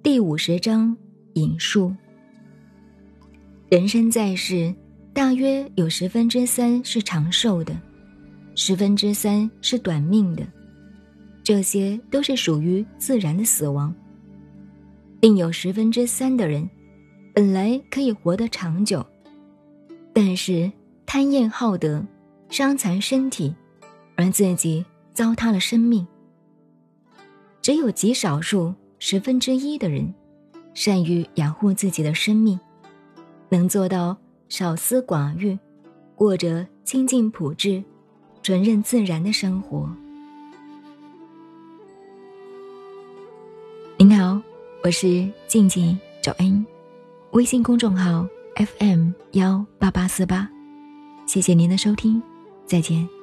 第五十章引述：人生在世，大约有十分之三是长寿的，十分之三是短命的，这些都是属于自然的死亡。另有十分之三的人，本来可以活得长久，但是贪厌好德，伤残身体，而自己糟蹋了生命。只有极少数。十分之一的人，善于养护自己的生命，能做到少思寡欲，过着清净朴质、纯任自然的生活。您好，我是静静找恩，微信公众号 FM 幺八八四八，谢谢您的收听，再见。